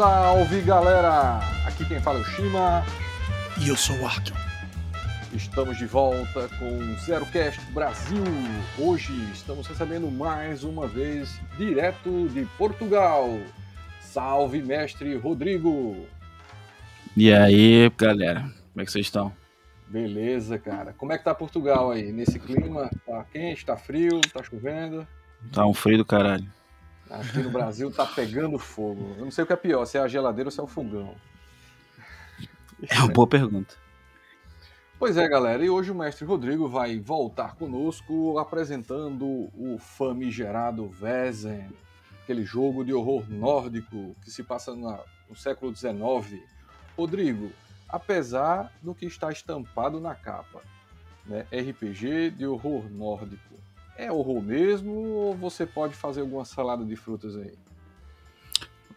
Salve galera! Aqui quem fala é o Shima. E eu sou o Arkham. Estamos de volta com ZeroCast Brasil. Hoje estamos recebendo mais uma vez direto de Portugal. Salve mestre Rodrigo! E aí, galera, como é que vocês estão? Beleza, cara. Como é que tá Portugal aí? Nesse clima? Tá quente, tá frio, tá chovendo? Tá um frio do caralho. Aqui no Brasil tá pegando fogo. Eu não sei o que é pior, se é a geladeira ou se é o fogão. É uma boa pergunta. Pois é, galera, e hoje o mestre Rodrigo vai voltar conosco apresentando o famigerado Vezem, aquele jogo de horror nórdico que se passa na- no século XIX. Rodrigo, apesar do que está estampado na capa, né, RPG de horror nórdico, é horror mesmo ou você pode fazer alguma salada de frutas aí?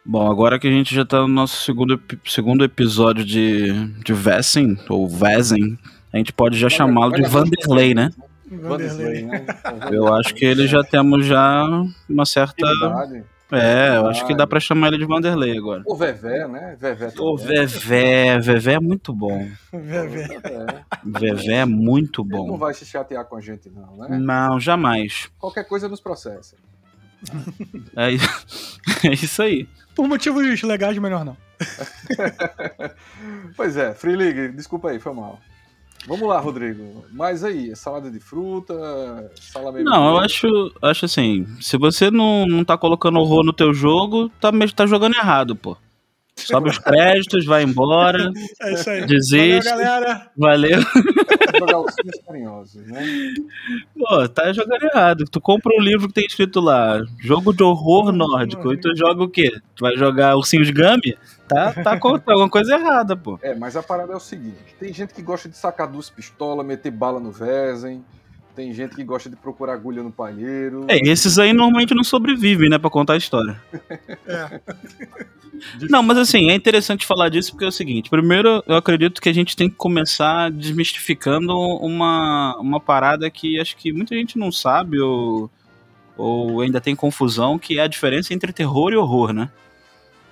Bom, agora que a gente já tá no nosso segundo, segundo episódio de, de Vessen, ou Vezen, a gente pode já chamá-lo de Vanderlei, né? Vanderlei, né? Eu acho que ele já temos já uma certa... Intimidade. É, eu acho que dá pra chamar ele de Vanderlei agora. O Vevé, né? Vevé também. Vevé, Vevé é muito bom. Vevé. Vevé. É muito Ele não bom. vai se chatear com a gente, não, né? Não, jamais. Qualquer coisa nos processa. É, i- é isso aí. Por motivos legais, melhor não. Pois é, Free League, desculpa aí, foi mal. Vamos lá, Rodrigo. Mas aí, salada de fruta, salame Não, eu acho, acho assim, se você não, não tá colocando horror no teu jogo, tá, tá jogando errado, pô. Sobe os créditos, vai embora, É isso aí. Desiste. Valeu, galera. valeu. jogar os carinhosos, né? Pô, tá jogando errado. Tu compra um livro que tem escrito lá, jogo de horror nórdico, e tu joga o quê? Tu vai jogar Ursinhos Gummy? Tá, tá com tá alguma coisa errada, pô. É, mas a parada é o seguinte: tem gente que gosta de sacar duas pistolas, meter bala no Vezem, tem gente que gosta de procurar agulha no palheiro. É, esses aí normalmente não sobrevivem, né, pra contar a história. É. Não, mas assim, é interessante falar disso porque é o seguinte: primeiro, eu acredito que a gente tem que começar desmistificando uma, uma parada que acho que muita gente não sabe ou, ou ainda tem confusão, que é a diferença entre terror e horror, né?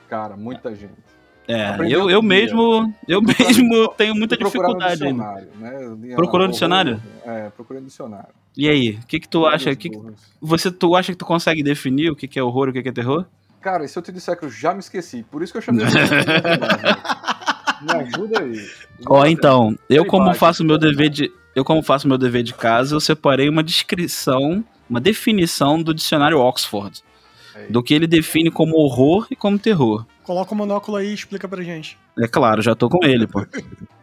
Cara, muita gente. É, eu, eu mesmo, eu Procurar- mesmo tenho muita dificuldade ainda. dicionário, né? Procurou no dicionário? É, procurei no dicionário. E aí, o que que tu acha? Que, burros. você, tu acha que tu consegue definir o que que é horror e o que que é terror? Cara, e se eu te disser que eu já me esqueci? Por isso que eu chamei você. Me ajuda aí. Ó, então, eu como faço meu né? dever de eu como faço meu dever de casa, eu separei uma descrição, uma definição do dicionário Oxford. Do que ele define como horror e como terror. Coloca o monóculo aí e explica pra gente. É claro, já tô com ele, pô.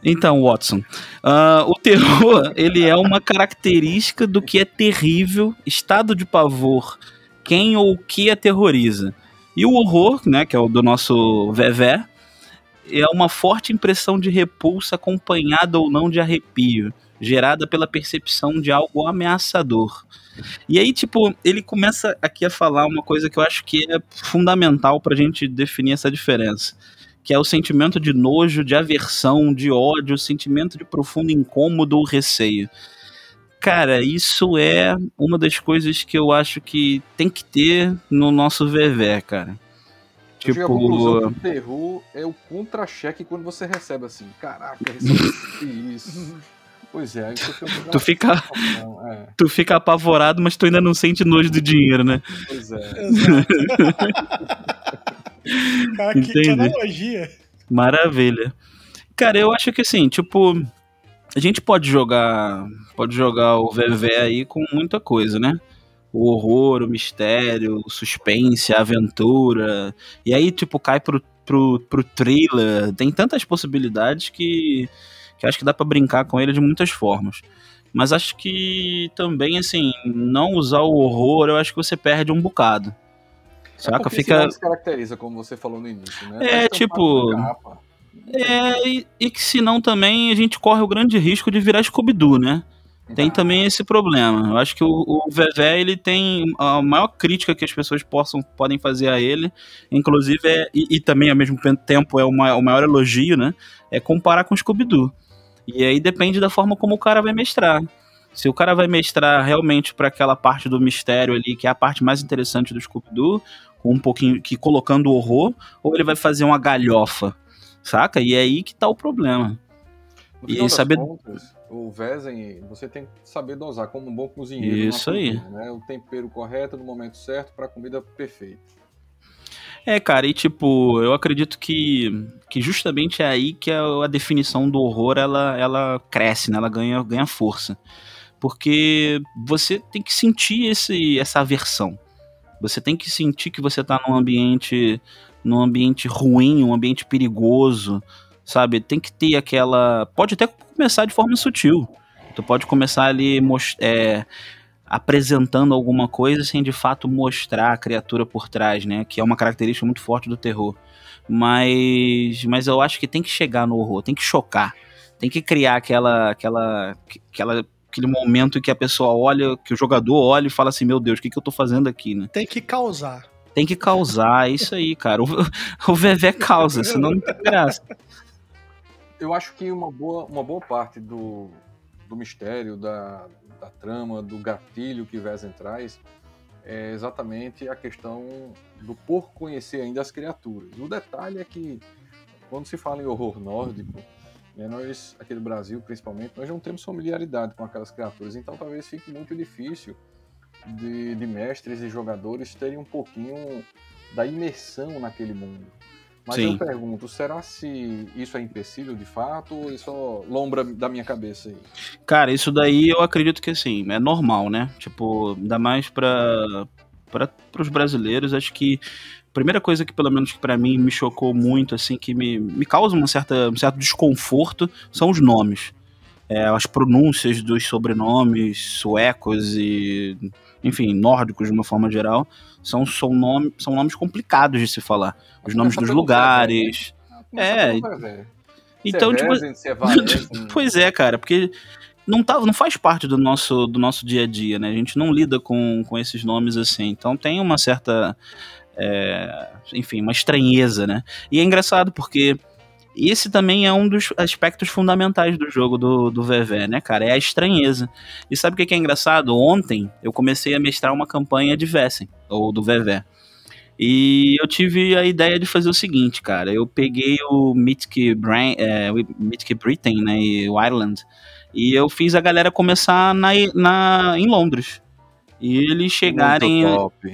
Então, Watson, ah, o terror, ele é uma característica do que é terrível, estado de pavor, quem ou o que aterroriza. E o horror, né, que é o do nosso Vevé, é uma forte impressão de repulsa acompanhada ou não de arrepio, gerada pela percepção de algo ameaçador. E aí, tipo, ele começa aqui a falar uma coisa que eu acho que é fundamental pra gente definir essa diferença que é o sentimento de nojo, de aversão, de ódio, sentimento de profundo incômodo ou receio. Cara, isso é uma das coisas que eu acho que tem que ter no nosso VV, cara. Eu conclusão Tipo, que o terror é o contra-cheque quando você recebe assim. Caraca, recebi isso. Pois é. Tu fica- É, tu fica apavorado, mas tu ainda não sente nojo do dinheiro, né? pois é. Cara, que, que analogia. Maravilha. Cara, eu acho que assim, tipo, a gente pode jogar, pode jogar o VV aí com muita coisa, né? O horror, o mistério, o suspense, a aventura. E aí, tipo, cai pro, pro, pro thriller. Tem tantas possibilidades que, que acho que dá pra brincar com ele de muitas formas. Mas acho que também, assim, não usar o horror, eu acho que você perde um bocado. Saca? porque Fica. senão descaracteriza, como você falou no início, né? É, tipo. É, e, e que senão também a gente corre o grande risco de virar Scooby-Doo, né? Tem Ah, também esse problema. Eu acho que o, o Vevé, ele tem a maior crítica que as pessoas possam, podem fazer a ele, inclusive, é, e, e também ao mesmo tempo é o maior, o maior elogio, né? É comparar com o Scooby-Doo. E aí depende da forma como o cara vai mestrar. Se o cara vai mestrar realmente para aquela parte do mistério ali, que é a parte mais interessante do Scooby-Doo, com um pouquinho que colocando horror, ou ele vai fazer uma galhofa, saca? E é aí que tá o problema. No E saber- contas, o Vezem, você tem que saber dosar como um bom cozinheiro. Isso aí. Né? O tempero correto no momento certo para a comida perfeita. É, cara, e tipo, eu acredito que, que justamente é aí que a, a definição do horror ela, ela cresce, né? Ela ganha, ganha força. Porque você tem que sentir esse, essa aversão. Você tem que sentir que você tá num ambiente num ambiente ruim, um ambiente perigoso, sabe? Tem que ter aquela. Pode até começar de forma sutil. Tu pode começar ali é, apresentando alguma coisa sem de fato mostrar a criatura por trás, né? Que é uma característica muito forte do terror. Mas, mas eu acho que tem que chegar no horror, tem que chocar, tem que criar aquela, aquela, aquela, aquele momento em que a pessoa olha, que o jogador olha e fala assim, meu Deus, o que, que eu tô fazendo aqui, né? Tem que causar. Tem que causar, é isso aí, cara. O, o Vevé causa, senão não tem graça. Eu acho que uma boa, uma boa parte do, do mistério, da, da trama, do gatilho que Vezem traz é exatamente a questão do por conhecer ainda as criaturas. O detalhe é que, quando se fala em horror nórdico, né, nós, aqui no Brasil principalmente, nós não temos familiaridade com aquelas criaturas, então talvez fique muito difícil de, de mestres e jogadores terem um pouquinho da imersão naquele mundo. Mas Sim. eu pergunto, será se isso é empecilho de fato ou isso só lombra da minha cabeça aí? Cara, isso daí eu acredito que assim, é normal, né? Tipo, ainda mais pra, pros brasileiros, acho que a primeira coisa que, pelo menos que pra mim, me chocou muito, assim, que me, me causa uma certa, um certo desconforto, são os nomes. É, as pronúncias dos sobrenomes suecos e, enfim, nórdicos de uma forma geral, são, são, nome, são nomes complicados de se falar. Os nomes dos lugares. Começa É. Então, tipo, Pois é, cara, porque não, tá, não faz parte do nosso, do nosso dia a dia, né? A gente não lida com, com esses nomes assim. Então tem uma certa. é, enfim, uma estranheza, né? E é engraçado porque esse também é um dos aspectos fundamentais do jogo do, do VV, né, cara? É a estranheza. E sabe o que é engraçado? Ontem eu comecei a mestrar uma campanha de Vessen, ou do VV. E eu tive a ideia de fazer o seguinte, cara. Eu peguei o Mythic, Bran é, Mythic Britain, né, e o Ireland, e eu fiz a galera começar na, na, em Londres. E eles chegarem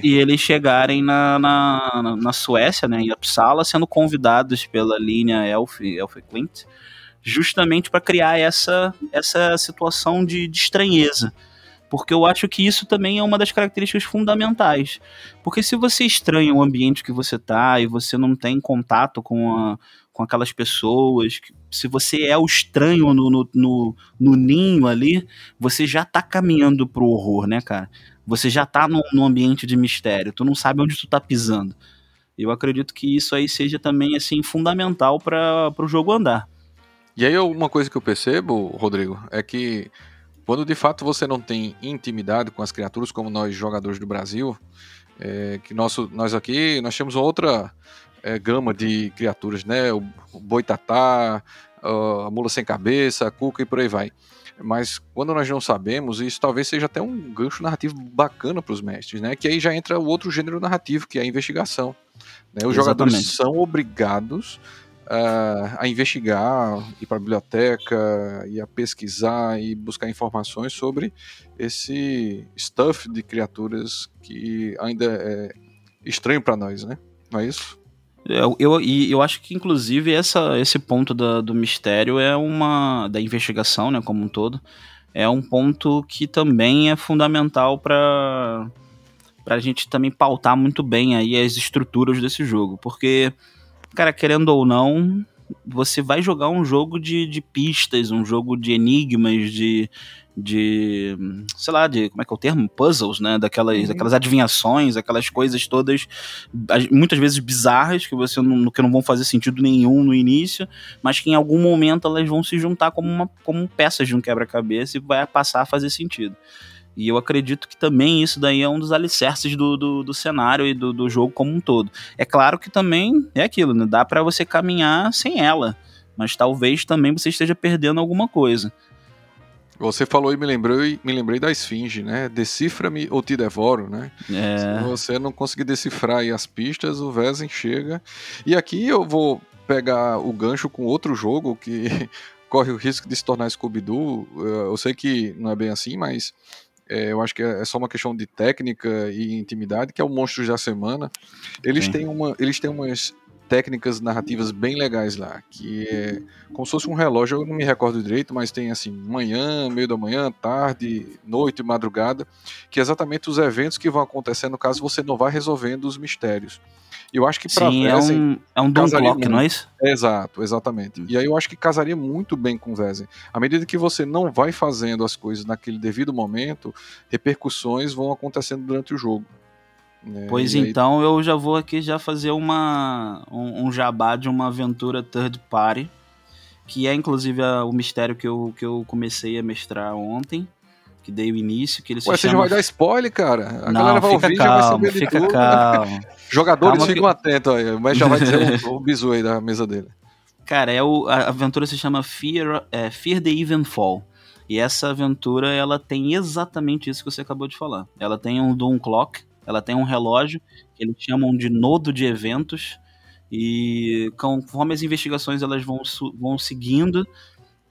e eles chegarem na, na, na- Suécia, né, em Uppsala, sendo convidados pela linha Elf, Elf Clint, justamente para criar essa, essa situação de, de estranheza. Porque eu acho que isso também é uma das características fundamentais. Porque se você estranha o ambiente que você tá e você não tem contato com, a, com aquelas pessoas, se você é o estranho no, no, no, no ninho ali, você já tá caminhando pro horror, né, cara? Você já tá num, ambiente de mistério, tu não sabe onde tu tá pisando. Eu acredito que isso aí seja também, assim, fundamental para o jogo andar. E aí uma coisa que eu percebo, Rodrigo, é que quando de fato você não tem intimidade com as criaturas, como nós jogadores do Brasil, é, que nosso, nós aqui nós temos outra é, gama de criaturas, né? O, boitatá, a mula sem cabeça, a cuca e por aí vai. Mas quando nós não sabemos, isso talvez seja até um gancho narrativo bacana para os mestres, né? Que aí já entra o outro gênero narrativo, que é a investigação. né? Os jogadores Exatamente. são obrigados ah, a investigar, ir para a biblioteca, e a pesquisar e buscar informações sobre esse stuff de criaturas que ainda é estranho para nós, né? Não é isso? Eu, eu, e eu acho que, inclusive, essa, esse ponto da- do mistério é uma. da investigação, né, como um todo, é um ponto que também é fundamental para a gente também pautar muito bem aí as estruturas desse jogo. Porque, cara, querendo ou não, você vai jogar um jogo de, de pistas, um jogo de enigmas, de. de. sei lá, de. como é que é o termo? Puzzles, né? Daquelas, Uhum. daquelas adivinhações, aquelas coisas todas as- muitas vezes bizarras, que você não, que não vão fazer sentido nenhum no início, mas que em algum momento elas vão se juntar como, uma, como peças de um quebra-cabeça e vai passar a fazer sentido. E eu acredito que também isso daí é um dos alicerces do, do, do cenário e do, do jogo como um todo. É claro que também é aquilo, né? Dá pra você caminhar sem ela, mas talvez também você esteja perdendo alguma coisa. Você falou e me lembrei, me lembrei da esfinge, né? Decifra-me ou te devoro, né? É, Se você não conseguir decifrar aí as pistas, o Vezem chega. E aqui eu vou pegar o gancho com outro jogo que corre o risco de se tornar Scooby-Doo. Eu sei que não é bem assim, mas eh, eu acho que é só uma questão de técnica e intimidade, que é o Monstros da Semana. Eles Sim. têm, uma, eles têm umas técnicas narrativas bem legais lá, que é como se fosse um relógio, eu não me recordo direito, mas tem assim, manhã, meio da manhã, tarde, noite, madrugada, que é exatamente os eventos que vão acontecendo caso você não vá resolvendo os mistérios. Eu acho que pra sim, é Vezem- um, é um Doom Clock, não é isso? Exato, exatamente. E aí eu acho que casaria muito bem com o Vezem. À medida que você não vai fazendo as coisas naquele devido momento, repercussões vão acontecendo durante o jogo. né? Pois E aí- então eu já vou aqui já fazer uma um, um jabá de uma aventura third party, que é inclusive a- o mistério que eu, que eu comecei a mestrar ontem, que dei o início, que ele se Ué, você já chama... vai dar spoiler, cara? A Não, galera vai fica ouvir e já vai saber fica tudo. calmo. Jogadores Calma que- ficam atentos aí, mas já vai dizer o, o bizu aí da mesa dele. Cara, é o, a aventura se chama Fear, é, Fear the Evenfall. E essa aventura, ela tem exatamente isso que você acabou de falar. Ela tem um Doom Clock, ela tem um relógio, que eles chamam de nodo de eventos, e conforme as investigações elas vão, vão seguindo,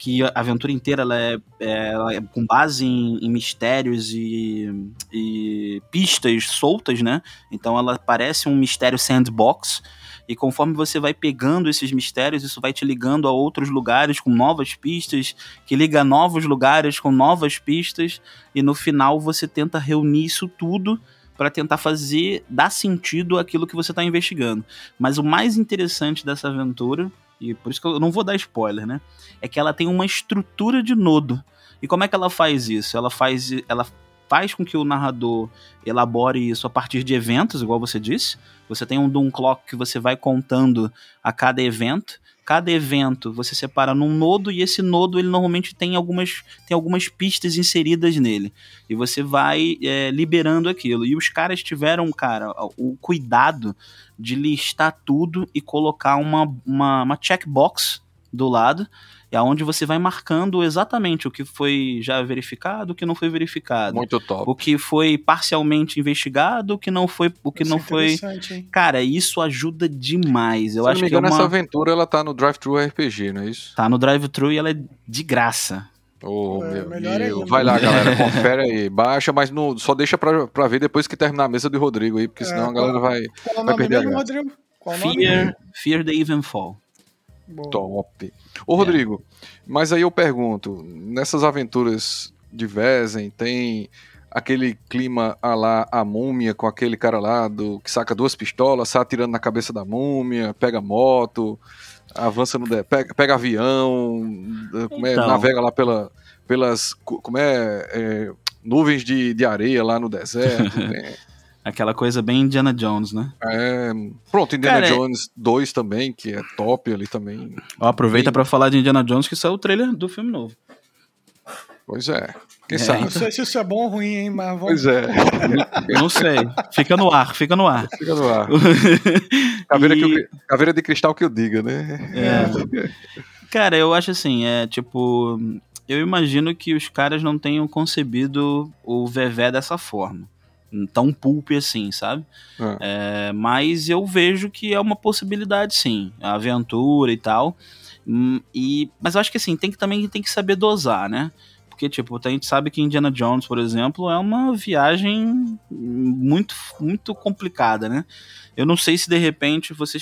que a aventura inteira ela é, é- ela é com base em, em mistérios e, e pistas soltas, né? Então ela parece um mistério sandbox, e conforme você vai pegando esses mistérios, isso vai te ligando a outros lugares com novas pistas, que liga a novos lugares com novas pistas, e no final você tenta reunir isso tudo para tentar fazer dar sentido àquilo que você está investigando. Mas o mais interessante dessa aventura, e por isso que eu não vou dar spoiler, né? É que ela tem uma estrutura de nodo. E como é que ela faz isso? Ela faz, ela faz com que o narrador elabore isso a partir de eventos, igual você disse. Você tem um Doom Clock que você vai contando a cada evento. Cada evento você separa num nodo e esse nodo ele normalmente tem algumas, tem algumas pistas inseridas nele. E você vai é, liberando aquilo. E os caras tiveram, cara, o cuidado de listar tudo e colocar uma, uma, uma checkbox do lado, e aonde você vai marcando exatamente o que foi já verificado, o que não foi verificado. Muito top. O que foi parcialmente investigado, o que não foi, o que Isso não é foi. interessante, hein? Cara, isso ajuda demais. Eu Se acho não me que é engano, uma... essa aventura ela tá no Drive Thru RPG, não é isso? tá no drive-thru e ela é de graça. Oh, É, meu Deus. Vai lá, galera, confere aí. Baixa, mas não, só deixa pra, pra ver depois que terminar a mesa de Rodrigo aí, porque É, senão a qual- galera vai. Qual o Vai nome perder a mesmo, graça. Rodrigo? Qual o nome? Fear, Fear the Evenfall. Boa. Top. Ô, Rodrigo, mas aí eu pergunto: nessas aventuras de Vezem, tem aquele clima a lá a múmia com aquele cara lá do, que saca duas pistolas, sai atirando na cabeça da múmia, pega moto, avança no. de- pega, pega avião, como é, Então. navega lá pela, pelas. co- Como é. é, nuvens de, de areia lá no deserto. né? Aquela coisa bem Indiana Jones, né? É, pronto, Indiana Cara, é- Jones 2 também, que é top ali também. Ó, aproveita pra falar de Indiana Jones que saiu o trailer do filme novo. Pois é. Quem É, sabe? Não sei se isso é bom ou ruim, hein, mas vamos. Pois é. Não sei. Fica no ar, fica no ar. Fica no ar. Caveira, E- que eu- caveira de cristal que eu diga, né? É. Cara, eu acho assim, é tipo. Eu imagino que os caras não tenham concebido o Vevé dessa forma. Tão pulp assim, sabe? É. É, mas eu vejo que é uma possibilidade, sim. A aventura e tal. Hum, E, mas eu acho que assim, tem que também tem que saber dosar, né? Porque, tipo, a gente sabe que Indiana Jones, por exemplo, é uma viagem muito, muito complicada, né? Eu não sei se de repente você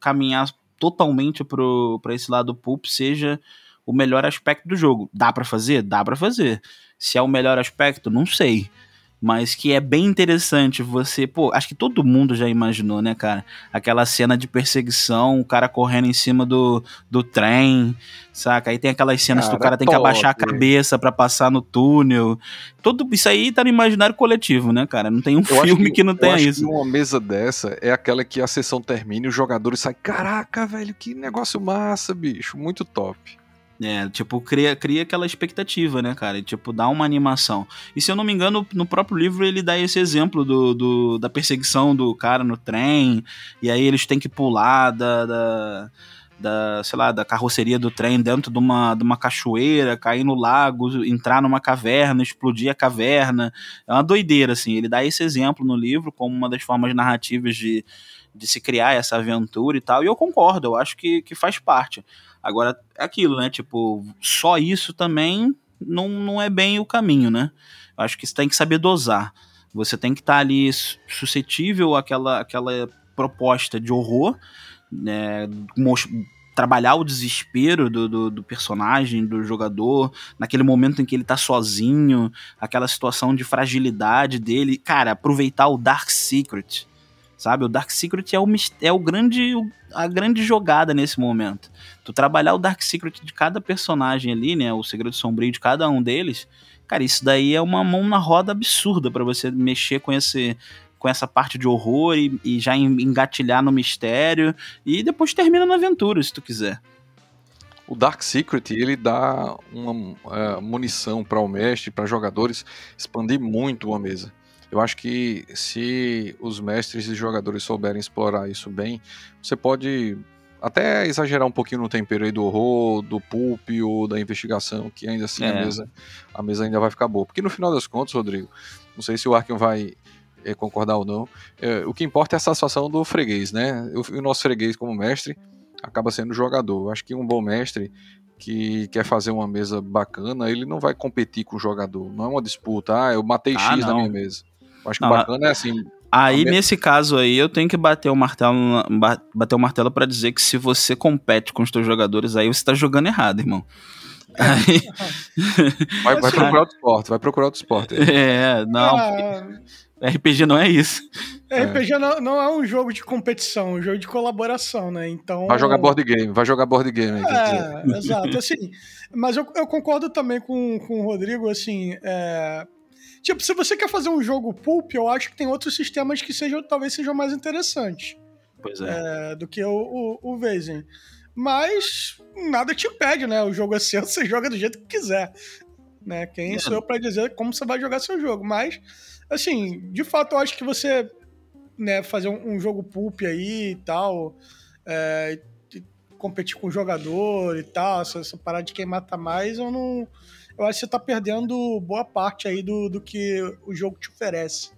caminhar totalmente pro, pra esse lado pulp seja o melhor aspecto do jogo. Dá pra fazer? Dá pra fazer. Se é o melhor aspecto, não sei. Mas que é bem interessante você. Pô, acho que todo mundo já imaginou, né, cara? Aquela cena de perseguição, o cara correndo em cima do, do trem, saca? Aí tem aquelas cenas que o Cara, cara tem que abaixar a cabeça pra passar no túnel. Tudo isso aí tá no imaginário coletivo, né, cara? Não tem um Eu filme que, não eu tenha isso. Que uma mesa dessa é aquela que a sessão termina e os jogadores saem. Caraca, velho, que negócio massa, bicho. Muito top. É, tipo, cria, cria aquela expectativa, né, cara? Tipo, dá uma animação. E se eu não me engano, no próprio livro ele dá esse exemplo do, do- da perseguição do cara no trem, e aí eles têm que pular da, da, da, sei lá, da carroceria do trem dentro de uma, de uma cachoeira, cair no lago, entrar numa caverna, explodir a caverna. É uma doideira, assim. Ele dá esse exemplo no livro como uma das formas narrativas de, de se criar essa aventura e tal. E eu concordo, eu acho que, que faz parte. Agora, é aquilo, né? Tipo, só isso também não, não é bem o caminho, né? Eu acho que você tem que saber dosar. Você tem que estar tá ali suscetível àquela, àquela proposta de horror, né? trabalhar o desespero do, do, do, personagem, do jogador, naquele momento em que ele tá sozinho, aquela situação de fragilidade dele. Cara, aproveitar o Dark Secret, sabe? O Dark Secret é o, é o grande a grande jogada nesse momento. Tu trabalhar o Dark Secret de cada personagem ali, né? O segredo sombrio de cada um deles. Cara, isso daí é uma mão na roda absurda para você mexer com esse com essa parte de horror e, e, já engatilhar no mistério e depois termina na aventura, se tu quiser. O Dark Secret ele dá uma é, munição para o mestre, para jogadores expandir muito uma mesa. Eu acho que se os mestres e jogadores souberem explorar isso bem, você pode até exagerar um pouquinho no tempero aí do horror, do pulp ou da investigação, que ainda assim é. a, mesa, a mesa ainda vai ficar boa. Porque no final das contas, Rodrigo, não sei se o Arkham vai é, concordar ou não, é, o que importa é a satisfação do freguês, né? O, o nosso freguês como mestre acaba sendo jogador. Eu acho que um bom mestre que quer fazer uma mesa bacana, ele não vai competir com o jogador. Não é uma disputa, ah, eu matei ah, X não. na minha mesa. Eu acho que não, bacana é assim. Aí, nesse caso aí, eu tenho que bater o martelo, bater o martelo para dizer que se você compete com os teus jogadores, aí você tá jogando errado, irmão. Aí... Vai, vai, procurar outro esporte, vai procurar outro esporte. É, não. Ah, RPG não é isso. RPG é. Não, não, é um jogo de competição, é um jogo de colaboração, né? Então. Vai jogar board game, vai jogar board game. É, exato, assim. Mas eu, eu, concordo também com, com o Rodrigo, assim. É, Tipo, se você quer fazer um jogo pulp, eu acho que tem outros sistemas que sejam, talvez sejam mais interessantes. Pois é. é do que o, o, o Vezem. Mas nada te impede, né? O jogo é seu, você joga do jeito que quiser. Né? Quem é. sou eu pra dizer como você vai jogar seu jogo? Mas, assim, de fato, eu acho que você né, fazer um, um jogo pulp aí e tal, é, competir com o jogador e tal, essa, essa parada de quem mata mais, eu não eu acho que você tá perdendo boa parte aí do, do que o jogo te oferece.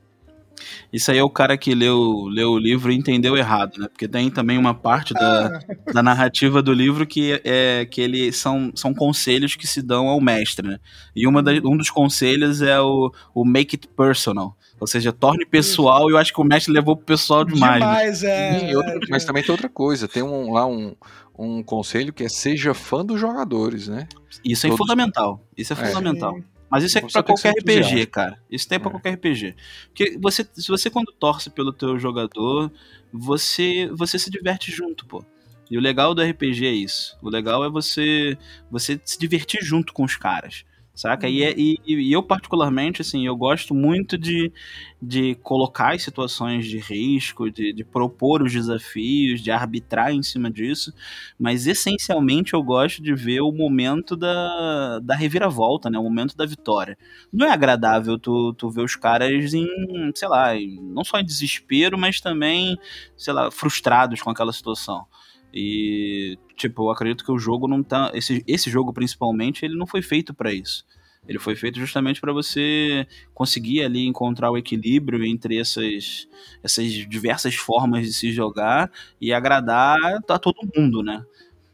Isso aí é o cara que leu, leu o livro e entendeu errado, né? Porque tem também uma parte da, ah. da narrativa do livro que é que ele são, são conselhos que se dão ao mestre, né? E uma da, um dos conselhos é o, o make it personal. Ou seja, torne pessoal, e eu acho que o mestre levou pro pessoal demais. Né? Demais, né? é, outro, Mas também tem outra coisa, tem um, lá um, um conselho que é seja fã dos jogadores, né? Isso é Todos... fundamental. Isso é, é. fundamental. Mas isso é para qualquer RPG, cara. Isso tem para é. qualquer RPG. Porque você, se você quando torce pelo teu jogador, você você se diverte junto, pô. E o legal do RPG é isso. O legal é você você se divertir junto com os caras saca? E, é, uhum. e, e, eu, particularmente, assim, eu gosto muito de, de colocar as situações de risco, de, de propor os desafios, de arbitrar em cima disso, mas essencialmente eu gosto de ver o momento da, da reviravolta, né? O momento da vitória. Não é agradável tu, tu ver os caras em, sei lá, não só em desespero, mas também, sei lá, frustrados com aquela situação. E, tipo, eu acredito que o jogo não tá. Esse, esse jogo, principalmente, ele não foi feito para isso. Ele foi feito justamente para você conseguir ali encontrar o equilíbrio entre essas, essas diversas formas de se jogar e agradar a todo mundo, né?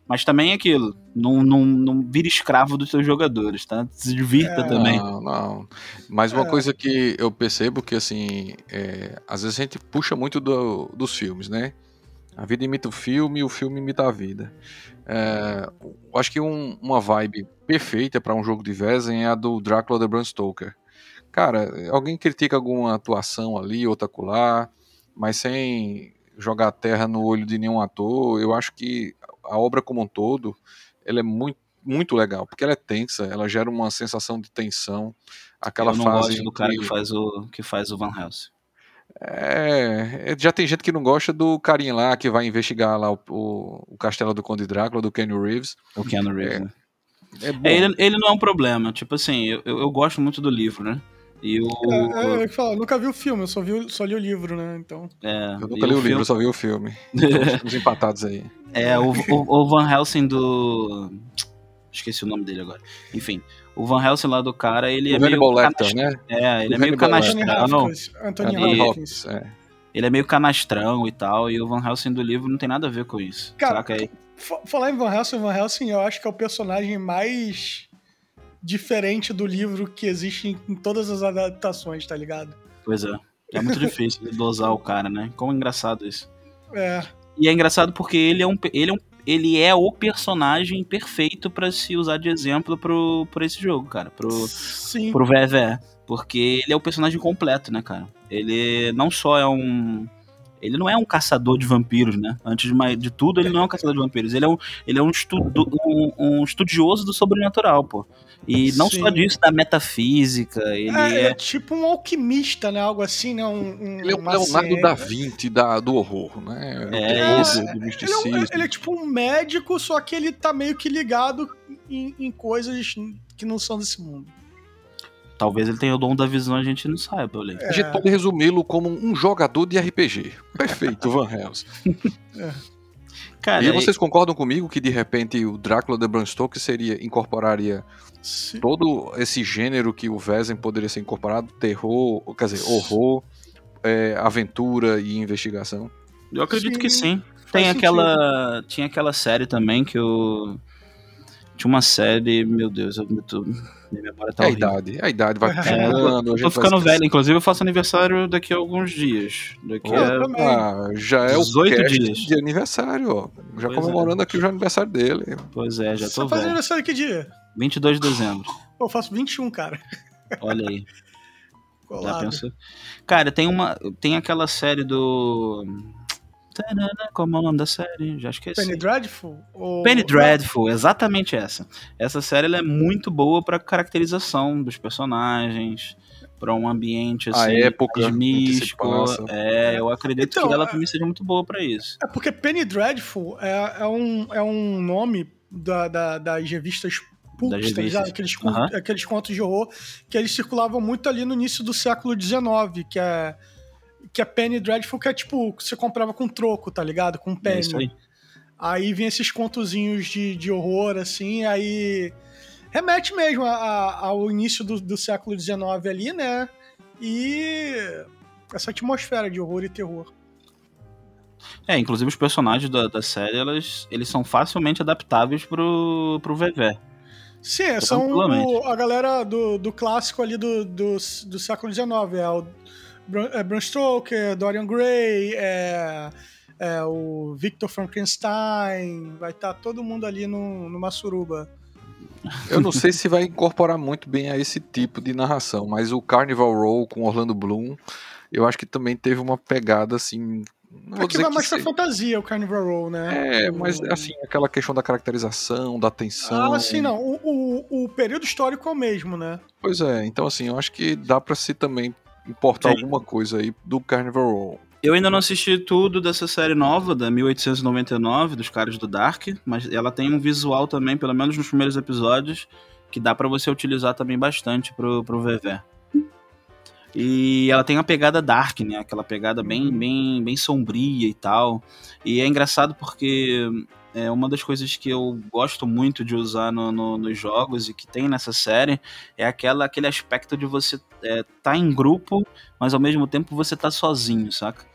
Mas também é aquilo, não, não, não vira escravo dos seus jogadores, tá? Se divirta é, também. Não, não. Mas uma é. coisa que eu percebo que, assim, é, às vezes a gente puxa muito do, dos filmes, né? A vida imita o filme e o filme imita a vida. É, acho que um, uma vibe perfeita para um jogo de Vezem é a do Drácula de Bram Stoker. Cara, alguém critica alguma atuação ali, outra acolá, mas sem jogar terra no olho de nenhum ator, eu acho que a obra como um todo, ela é muito, muito legal, porque ela é tensa, ela gera uma sensação de tensão. Aquela eu não fase gosto do cara que... que faz o que faz o Van Helsing. É, é, já tem gente que não gosta do carinha lá que vai investigar lá o, o, o castelo do Conde Drácula, do Kenny Reeves. O Kenny Reeves, é, né? é, é ele, ele, não é um problema. Tipo assim, eu, eu, gosto muito do livro, né? E o. É, é, eu falo, nunca vi o filme, eu só, vi, só li o livro, né? Então. É, Eu nunca li o livro, eu só vi o filme. Então, Estamos empatados aí. É, o, o, o Van Helsing do. Esqueci o nome dele agora. Enfim, o Van Helsing lá do cara, ele é o meio. Hannibal Lecter, né? É, ele é O meio Hannibal Anthony canastrão. Hopkins. Anthony Hopkins. É. Ele é meio canastrão e tal, e o Van Helsing do livro não tem nada a ver com isso. Cara, Fa- Falar em Van Helsing, Van Helsing eu acho que é o personagem mais diferente do livro que existe em, todas as adaptações, tá ligado? Pois é. É muito difícil dosar o cara, né? Como é engraçado isso. É, E é engraçado porque ele é um. Ele é, um, ele é o personagem perfeito pra se usar de exemplo pro, por esse jogo, cara. Pro, sim. pro VVE. Porque ele é o personagem completo, né, cara? Ele não só é um. Ele não é um caçador de vampiros, né? Antes de, mais, de tudo, ele não é um caçador de vampiros. Ele é um, ele é um, estudo, um, um estudioso do sobrenatural, pô. E não Sim. só disso, da metafísica. Ele É, ele é. é tipo um alquimista, né? Algo assim, né? Um, um, Ele é o Leonardo ciência. da Vinci da, do horror, né? É Do horror, Do Ele é, misticismo. um- ele é tipo um médico, só que ele tá meio que ligado em, em coisas que não são desse mundo. Talvez ele tenha o dom da visão, a gente não saiba, Olê. A gente pode resumi-lo como um jogador de RPG. Perfeito, Van Helsing. Cara, E vocês concordam comigo que de repente o Drácula de Bram Stoker seria incorporaria Se- todo esse gênero que o Vezem poderia ser incorporado, terror, quer dizer, horror, é, aventura e investigação? eu acredito Sim, que sim. Tem sentido. aquela. Tinha aquela série também que eu. Tinha uma série, meu Deus, eu tô, minha memória tá é a horrível. idade, a idade vai É, ficando, gente Tô vai ficando esquecendo. velho, inclusive eu faço aniversário daqui a alguns dias. Daqui Eu a... também. Ah, já é o 18 cast dias. de aniversário, ó. Já Pois é. comemorando aqui o aniversário dele. Pois é, já Você tô faz velho. aniversário que dia? 22 de dezembro. Eu faço 21, cara. Olha aí. Já Colado. pensou? Cara, tem uma. Tem aquela série do. Tanana, Como é o nome da série? Já esqueci. Penny Dreadful? Ou... Penny Dreadful, exatamente essa. Essa série ela é muito boa pra caracterização dos personagens, pra um ambiente A assim, época que se místico. É, eu acredito Então, que ela é- também seja muito boa pra isso. É porque Penny Dreadful é, é, um, é um nome da, da- das revistas pulps, tá ligado? Aqueles, Aham. aqueles contos de horror que eles circulavam muito ali no início do século XIX, que é, que é Penny Dreadful, que é tipo, você comprava com troco, tá ligado? Com É penny. isso aí. Aí vem esses contozinhos de, de horror, assim, aí remete mesmo a- a- ao início do, do século XIX ali, né? E essa atmosfera de horror e terror. É, inclusive os personagens da, da série, elas, eles são facilmente adaptáveis pro, pro VV. Sim, são Tranquilamente. o- a galera do, do clássico ali do, do, do século XIX. É o Bram, é Bram Stoker, Dorian Gray, é, é o Victor Frankenstein. Vai estar todo mundo ali no, numa suruba. Eu não sei se vai incorporar muito bem a esse tipo de narração, mas o Carnival Row com Orlando Bloom, eu acho que também teve uma pegada assim. Não Aqui dizer vai que mais pra fantasia o Carnival Row, né? É, mas assim, aquela questão da caracterização, da tensão. Ah, sim, não. O, o, o período histórico é o mesmo, né? Pois é, então assim, eu acho que dá pra se também importar Sim. alguma coisa aí do Carnival Row. Eu ainda não assisti tudo dessa série nova, da 1899, dos caras do Dark, mas ela tem um visual também, pelo menos nos primeiros episódios, que dá pra você utilizar também bastante pro, pro VV. E ela tem uma pegada dark, né? Aquela pegada bem, bem, bem sombria e tal. E é engraçado porque é uma das coisas que eu gosto muito de usar no- no- nos jogos e que tem nessa série é aquela, aquele aspecto de você é, tá em grupo, mas ao mesmo tempo você tá sozinho, saca?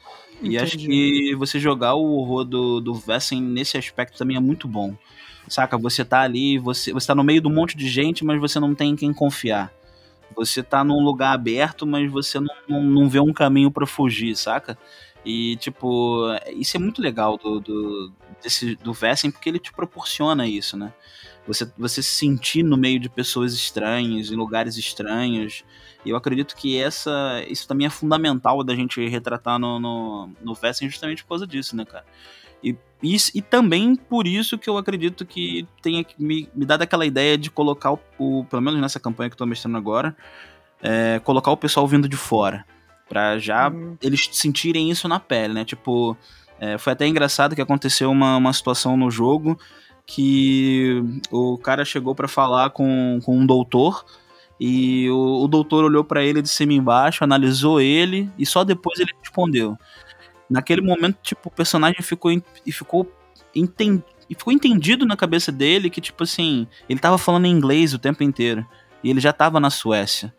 E acho Entendi. que você jogar o horror do, do Vessen nesse aspecto também é muito bom. Saca? Você tá ali, você, você tá no meio de um monte de gente, mas você não tem em quem confiar. Você tá num lugar aberto, mas você não, não, não vê um caminho pra fugir, saca? E, tipo, isso é muito legal do, do, desse, do Vessen, porque ele te proporciona isso, né? Você, você se sentir no meio de pessoas estranhas, em lugares estranhos. E eu acredito que essa, isso também é fundamental da gente retratar no, no, no Vessen justamente por causa disso, né, cara? E, isso, e também por isso que eu acredito que tenha me, me dado aquela ideia de colocar, o, o- pelo menos nessa campanha que eu tô mestrando agora, é, colocar o pessoal vindo de fora. Pra já Hum, eles sentirem isso na pele, né? Tipo, é, foi até engraçado que aconteceu uma, uma situação no jogo que o cara chegou pra falar com, com um doutor E o, o doutor olhou para ele de cima e embaixo, analisou ele e só depois ele respondeu. Naquele momento, tipo, o personagem ficou e ficou enten, ficou entendido na cabeça dele que tipo assim, ele tava falando inglês o tempo inteiro e ele já tava na Suécia.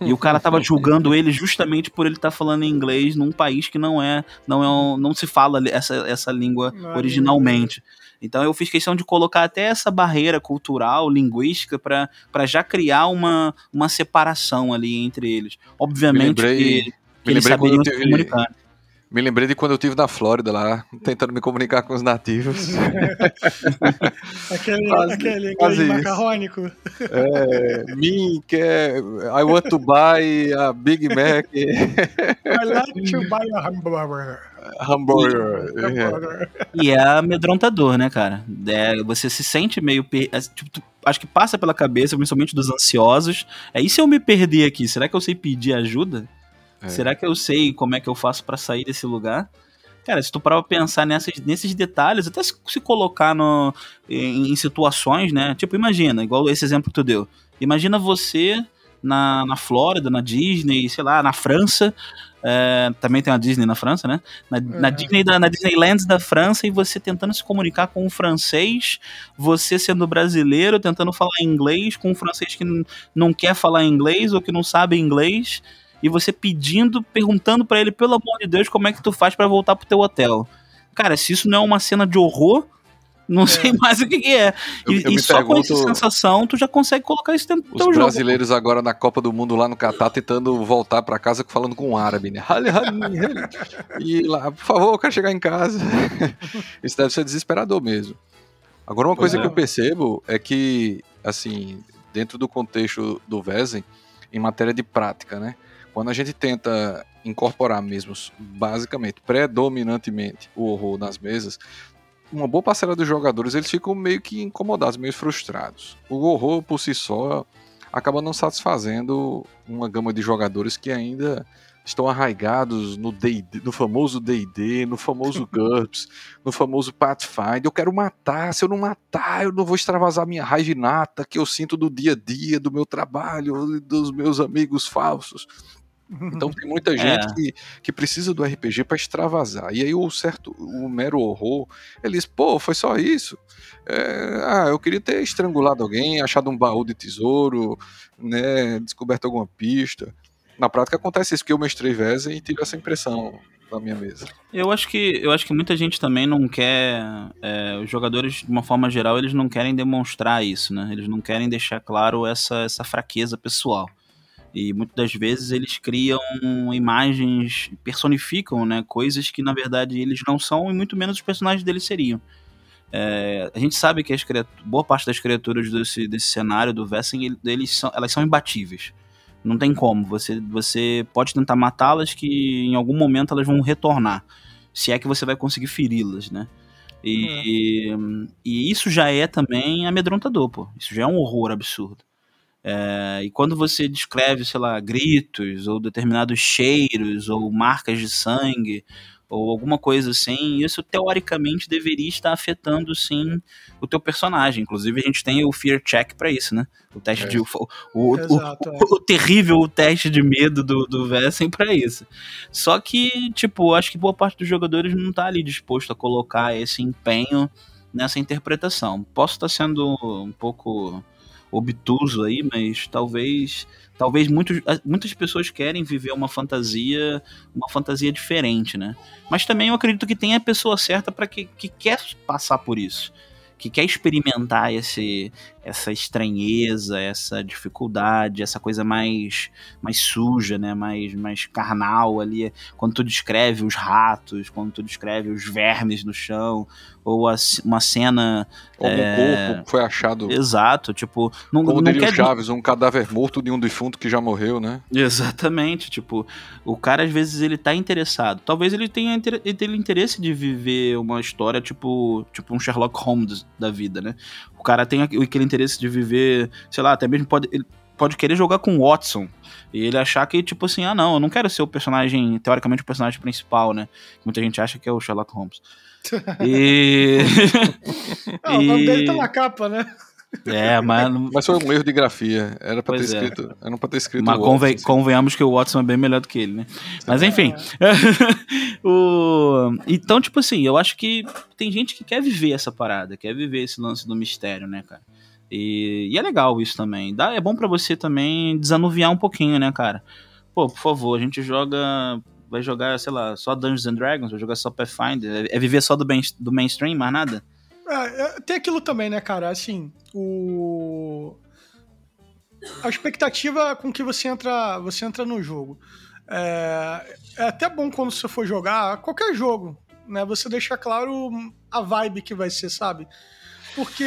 E o cara tava julgando ele justamente por ele estar tá falando inglês num país que não é, não é, não se fala essa, essa língua não, originalmente. Então eu fiz questão de colocar até essa barreira cultural, linguística, para já criar uma, uma separação ali entre eles. Obviamente lembrei, que, que eles saberiam se comunicar. Me lembrei de quando eu tive na Flórida lá, tentando me comunicar com os nativos. aquele quase, aquele quase macarrônico. É, me quer. I want to buy a Big Mac. I like to buy a hamburger. Hambúrguer. E é amedrontador, né, cara? É, você se sente meio. Per... É, tipo, acho que passa pela cabeça, principalmente dos ansiosos. É, e se eu me perder aqui? Será que eu sei pedir ajuda? É. Será que eu sei como é que eu faço para sair desse lugar? Cara, se tu parar pra pensar nessas, nesses detalhes, até se, se colocar no, em, em, situações, né? Tipo, imagina, igual esse exemplo que tu deu. Imagina você na, na Flórida, na Disney, sei lá, na França. É, também tem a Disney na França, né? Na, na, é. Disney da, na Disneyland da França e você tentando se comunicar com um francês, você sendo brasileiro, tentando falar inglês com um francês que não quer falar inglês ou que não sabe inglês e você pedindo, perguntando para ele, pelo amor de Deus, como é que tu faz para voltar pro teu hotel. Cara, se isso não é uma cena de horror, não é. sei mais o que, que é. Eu, e, eu e só pergunto, com essa sensação, tu já consegue colocar isso dentro do teu jogo. Os brasileiros agora na Copa do Mundo lá no Catar tentando voltar para casa falando com um árabe, né? e lá, por favor, eu quero chegar em casa. isso deve ser desesperador mesmo. Agora, uma coisa é. que eu percebo é que, assim, dentro do contexto do Vezem, em matéria de prática, né? Quando a gente tenta incorporar mesmo, basicamente, predominantemente, o horror nas mesas, uma boa parcela dos jogadores eles ficam meio que incomodados, meio frustrados. O horror por si só acaba não satisfazendo uma gama de jogadores que ainda estão arraigados no, D&D, no famoso D&D, no famoso GURPS, no famoso Pathfinder. Eu quero matar, se eu não matar, eu não vou extravasar minha raiva inata que eu sinto do dia a dia, do meu trabalho, dos meus amigos falsos. Então tem muita gente é. que, que precisa do RPG para extravasar. E aí o certo, o mero horror, eles, pô, foi só isso. É, ah, eu queria ter estrangulado alguém, achado um baú de tesouro, né, descoberto alguma pista. Na prática acontece isso, que eu mestrei Vezem e tive essa impressão na minha mesa. Eu acho que eu acho que muita gente também não quer. É, os jogadores, de uma forma geral, eles não querem demonstrar isso, né? Eles não querem deixar claro essa, essa fraqueza pessoal. E muitas das vezes eles criam imagens, personificam né, coisas que na verdade eles não são e muito menos os personagens deles seriam. É, a gente sabe que as boa parte das criaturas desse, desse cenário do Vessen, eles são, elas são imbatíveis. Não tem como. Você, você pode tentar matá-las que em algum momento elas vão retornar. Se é que você vai conseguir feri-las, né? E, uhum. e isso já é também amedrontador, pô. Isso já é um horror absurdo. É, e quando você descreve, sei lá, gritos, ou determinados cheiros, ou marcas de sangue, ou alguma coisa assim, isso teoricamente deveria estar afetando sim o teu personagem. Inclusive a gente tem o fear check para isso, né? O teste é. de o, o, Exato, o, é. o, terrível teste de medo do, do Vessen para isso. Só que, tipo, acho que boa parte dos jogadores não tá ali disposto a colocar esse empenho nessa interpretação. Posso estar sendo um pouco obtuso aí, mas talvez talvez muitos, muitas pessoas querem viver uma fantasia, uma fantasia diferente, né? Mas também eu acredito que tem a pessoa certa para que, que quer passar por isso que quer experimentar esse, essa estranheza, essa dificuldade, essa coisa mais, mais suja, né? mais, mais carnal ali. Quando tu descreve os ratos, quando tu descreve os vermes no chão, ou a, uma cena. Como é... um corpo foi achado. Exato, tipo. Não, Como não quer... Chaves, um cadáver morto de um defunto que já morreu, né? Exatamente, tipo, o cara às vezes ele tá interessado. Talvez ele tenha, ele tenha interesse de viver uma história tipo, tipo um Sherlock Holmes da vida, né? O cara tem aquele interesse de viver, sei lá, até mesmo pode. Ele pode querer jogar com o Watson. E ele achar que, tipo assim, ah, não, eu não quero ser o personagem, teoricamente, o personagem principal, né? Muita gente acha que é o Sherlock Holmes. E. ah, o nome dele tá na capa, né? É, mas. Mas foi um erro de grafia. Era pra ter é. escrito. Era pra ter escrito. Mas Watson, conven- assim. convenhamos que o Watson é bem melhor do que ele, né? Mas enfim. O- Então, tipo assim, eu acho que tem gente que quer viver essa parada, quer viver esse lance do mistério, né, cara? E, e é legal isso também. Dá, é bom pra você também desanuviar um pouquinho, né, cara? Pô, por favor, a gente joga. Vai jogar, sei lá, só Dungeons and Dragons, vai jogar só Pathfinder. É, é viver só do, main- do mainstream, mais nada? É, é, tem aquilo também, né, cara? Assim, o. A expectativa com que você entra, você entra no jogo. É, é até bom quando você for jogar qualquer jogo, né? Você deixar claro a vibe que vai ser, sabe? Porque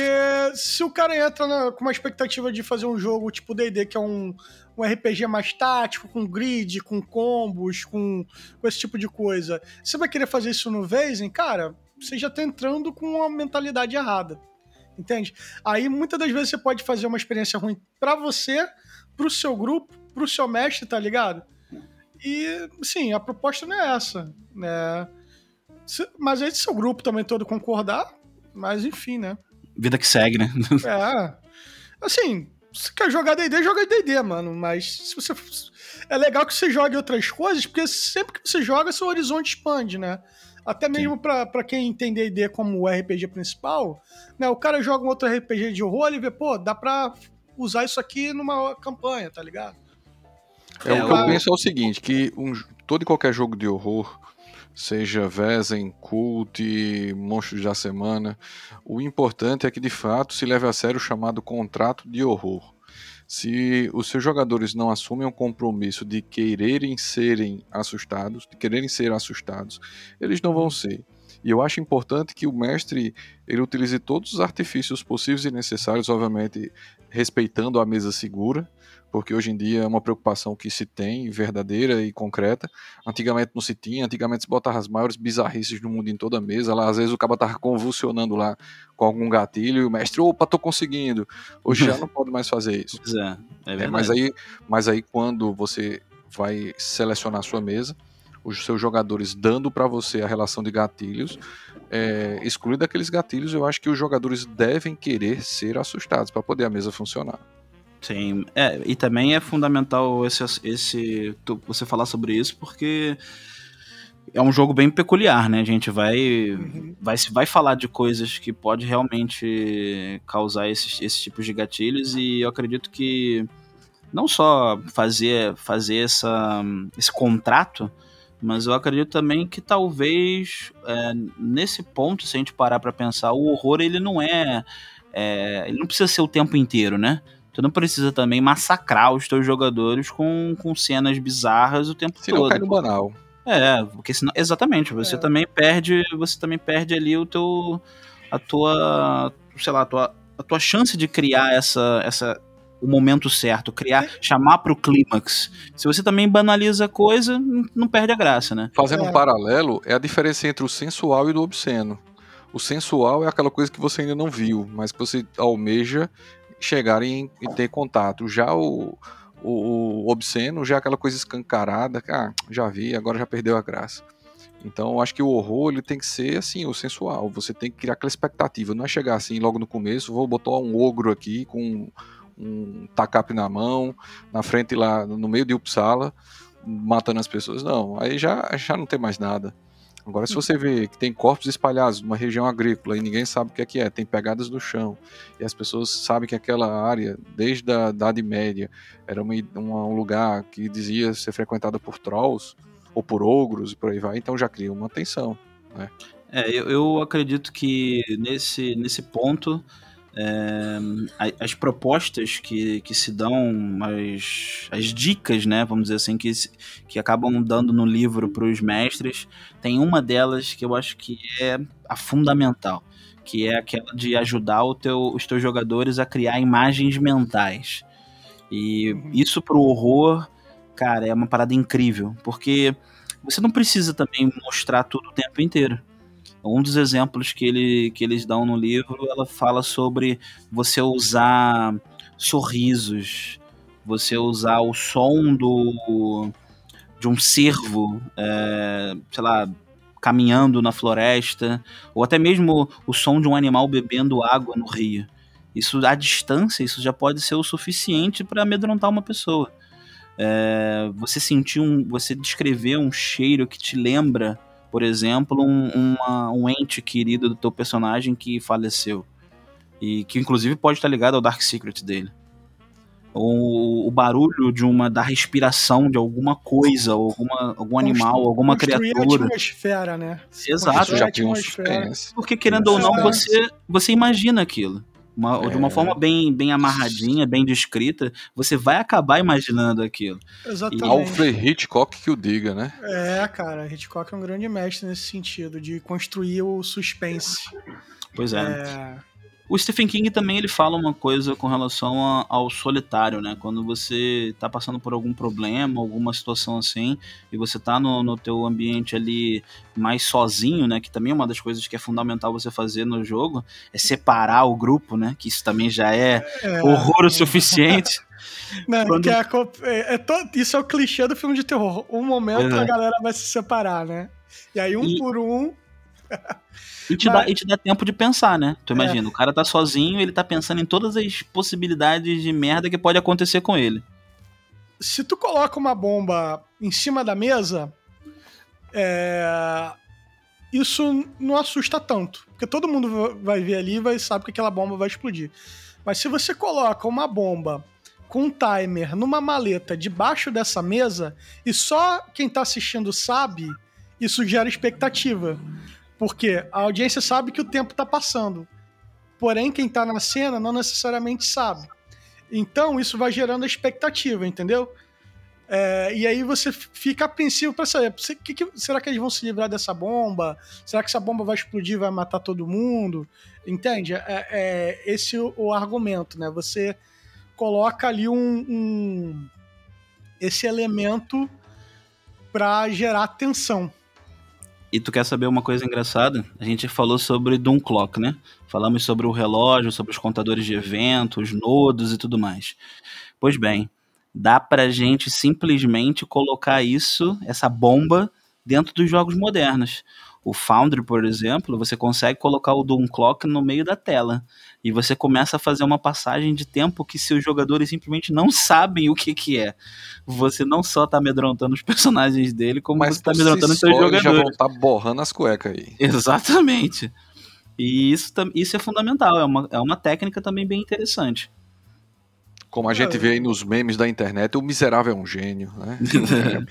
se o cara entra na- com uma expectativa de fazer um jogo tipo D&D, que é um, um RPG mais tático, com grid, com combos, com, com esse tipo de coisa, você vai querer fazer isso no Vezem, cara, você já tá entrando com uma mentalidade errada. Entende? Aí muitas das vezes você pode fazer uma experiência ruim pra você, pro seu grupo, pro seu mestre, tá ligado? E, sim, a proposta não é essa, né? Mas aí se seu grupo também todo concordar, mas enfim, né? Vida que segue, né? É. Assim, se quer jogar D&D, joga D&D, mano. Mas se você... É legal que você jogue outras coisas, porque sempre que você joga, seu horizonte expande, né? Até mesmo pra, pra quem tem D&D como o RPG principal, né? O cara joga um outro RPG de horror e vê, pô, dá pra usar isso aqui numa campanha, tá ligado? É, É, o que eu penso é o seguinte, que um, todo e qualquer jogo de horror, seja Vezem, Cult, Monstros da Semana, o importante é que de fato se leve a sério o chamado contrato de horror. Se os seus jogadores não assumem o compromisso de quererem serem assustados, de quererem ser assustados, eles não vão ser. E eu acho importante que o mestre ele utilize todos os artifícios possíveis e necessários, obviamente respeitando a mesa segura, porque hoje em dia é uma preocupação que se tem, verdadeira e concreta. Antigamente não se tinha, antigamente se botava as maiores bizarrices do mundo em toda a mesa. Lá, às vezes o cara tava convulsionando lá com algum gatilho e o mestre, opa, tô conseguindo. Hoje já não pode mais fazer isso. Pois é, é É, verdade. mas, aí, mas aí quando você vai selecionar a sua mesa, os seus jogadores dando para você a relação de gatilhos, é, excluindo aqueles gatilhos, eu acho que os jogadores devem querer ser assustados para poder a mesa funcionar. Sim, é, e também é fundamental esse, esse você falar sobre isso, porque é um jogo bem peculiar, né? A gente vai, Uhum. vai, vai falar de coisas que pode realmente causar esses, esses tipos de gatilhos, e eu acredito que não só fazer, fazer essa, esse contrato, mas eu acredito também que talvez é, nesse ponto, se a gente parar pra pensar, o horror ele não é, é, ele não precisa ser o tempo inteiro, né? Tu não precisa também massacrar os teus jogadores com, com cenas bizarras o tempo Se não todo. cai no banal. É, porque senão, exatamente, você É. também perde, você também perde ali o teu a tua, sei lá, a tua, a tua chance de criar essa essa o momento certo, criar, chamar pro clímax. Se você também banaliza a coisa, não, perde a graça, né? Fazendo É. um paralelo, é a diferença entre o sensual e o do obsceno. O sensual é aquela coisa que você ainda não viu, mas que você almeja chegar em, em ter contato. Já o, o, o obsceno já aquela coisa escancarada, ah, já vi, agora já perdeu a graça. Então, eu acho que o horror ele tem que ser assim, o sensual. Você tem que criar aquela expectativa. Não é chegar assim logo no começo, vou botar um ogro aqui com um tacape na mão, na frente lá no meio de Uppsala, matando as pessoas. Não, aí já, já não tem mais nada. Agora, se você vê que tem corpos espalhados numa região agrícola e ninguém sabe o que é que é, tem pegadas no chão, e as pessoas sabem que aquela área, desde a Idade Média, era uma, uma- um lugar que dizia ser frequentada por trolls, ou por ogros e por aí vai, então já cria uma tensão. É, eu, eu acredito que nesse, nesse ponto é, as propostas que, que se dão, as, as dicas, né, vamos dizer assim, que, que acabam dando no livro para os mestres, tem uma delas que eu acho que é a fundamental, que é aquela de ajudar o teu, os teus jogadores a criar imagens mentais. E Uhum. isso pro horror, cara, é uma parada incrível, porque você não precisa também mostrar tudo o tempo inteiro. Um dos exemplos que, ele, que eles dão no livro, ela fala sobre você usar sorrisos, você usar o som do de um cervo, é, sei lá, caminhando na floresta, ou até mesmo o som de um animal bebendo água no rio. Isso à distância, isso já pode ser o suficiente para amedrontar uma pessoa. É, você sentir um, você descrever um cheiro que te lembra, por exemplo, um, uma, um ente querido do teu personagem que faleceu e que inclusive pode estar ligado ao Dark Secret dele. O, o barulho de uma da respiração de alguma coisa, alguma, algum animal, alguma criatura. A atmosfera, né? Exato, já tinha um Porque querendo ou não, você, você imagina aquilo. Uma, É. De uma forma bem, bem amarradinha, bem descrita, você vai acabar imaginando aquilo. Exatamente. Alfred Hitchcock que o diga, né? É, cara, Hitchcock é um grande mestre nesse sentido, de construir o suspense. Pois é. É, O Stephen King também ele fala uma coisa com relação a- ao solitário, né? Quando você tá passando por algum problema, alguma situação assim, e você tá no, no teu ambiente ali mais sozinho, né? Que também é uma das coisas que é fundamental você fazer no jogo, é separar o grupo, né? Que isso também já é, é, horror o suficiente. Quando- que é a co- é- é to- isso é o clichê do filme de terror. Um momento É. a galera vai se separar, né? E aí, um E- por um. E te, Mas- dá, e te dá tempo de pensar, né? Tu É. imagina, o cara tá sozinho, ele tá pensando em todas as possibilidades de merda que pode acontecer com ele. Se tu coloca uma bomba em cima da mesa, é, isso não assusta tanto. Porque todo mundo vai ver ali e vai saber que aquela bomba vai explodir. Mas se você coloca uma bomba com um timer numa maleta debaixo dessa mesa e só quem tá assistindo sabe, isso gera expectativa. Porque a audiência sabe que o tempo tá passando. Porém, quem tá na cena não necessariamente sabe. Então, isso vai gerando expectativa, entendeu? É, e aí você fica apreensivo para saber, que que- será que eles vão se livrar dessa bomba? Será que essa bomba vai explodir, vai matar todo mundo? Entende? É, é esse o, o argumento, né? Você coloca ali um, um- esse elemento para gerar tensão. E tu quer saber uma coisa engraçada? A gente falou sobre Doom Clock, né? Falamos sobre o relógio, sobre os contadores de eventos, nodos e tudo mais. Pois bem, dá pra gente simplesmente colocar isso, essa bomba, dentro dos jogos modernos. O Foundry, por exemplo, você consegue colocar o Doom Clock no meio da tela. E você começa a fazer uma passagem de tempo que seus jogadores simplesmente não sabem o que, que é. Você não só tá amedrontando os personagens dele, como Mas você tá si amedrontando seus eles já jogadores. vão estar borrando as cuecas aí. Exatamente. E isso, isso é fundamental, é uma, é uma técnica também bem interessante. Como a gente vê aí nos memes da internet, o miserável é um gênio, né?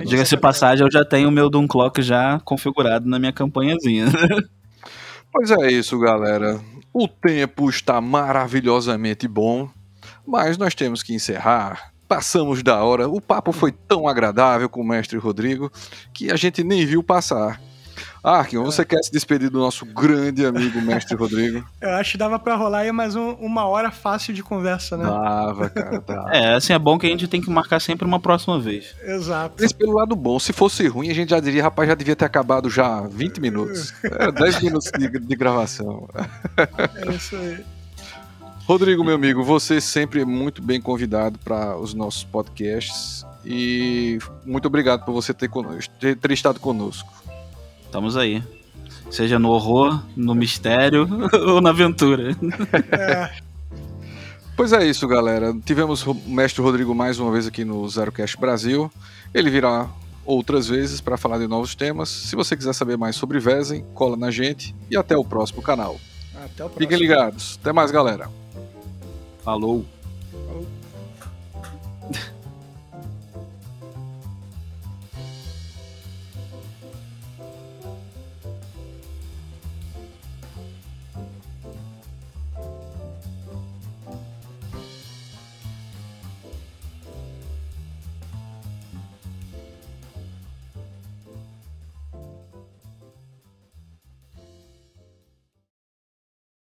É. Diga-se de passagem, eu já tenho o meu Doom Clock já configurado na minha campanhazinha. Pois é isso, galera. O tempo está maravilhosamente bom, mas nós temos que encerrar. Passamos da hora. O papo foi tão agradável com o mestre Rodrigo que a gente nem viu passar. Arkin, você quer se despedir do nosso grande amigo mestre Rodrigo? Eu acho que dava para rolar aí mais um- uma hora fácil de conversa, né? Dava, cara, dava. É, assim é bom que a gente tem que marcar sempre uma próxima vez. Exato. Mas pelo lado bom, se fosse ruim, a gente já diria, rapaz, já devia ter acabado já 20 minutos. É, 10 minutos de, de gravação. É isso aí. Rodrigo, meu amigo, você sempre é muito bem convidado para os nossos podcasts e muito obrigado por você ter, conosco, ter, ter estado conosco. Estamos aí. Seja no horror, no mistério ou na aventura. É, Pois é isso, galera. Tivemos o mestre Rodrigo mais uma vez aqui no ZeroCast Brasil. Ele virá outras vezes para falar de novos temas. Se você quiser saber mais sobre Vezem, cola na gente e até o próximo canal. até o próximo. Fiquem ligados. Até mais, galera. Falou.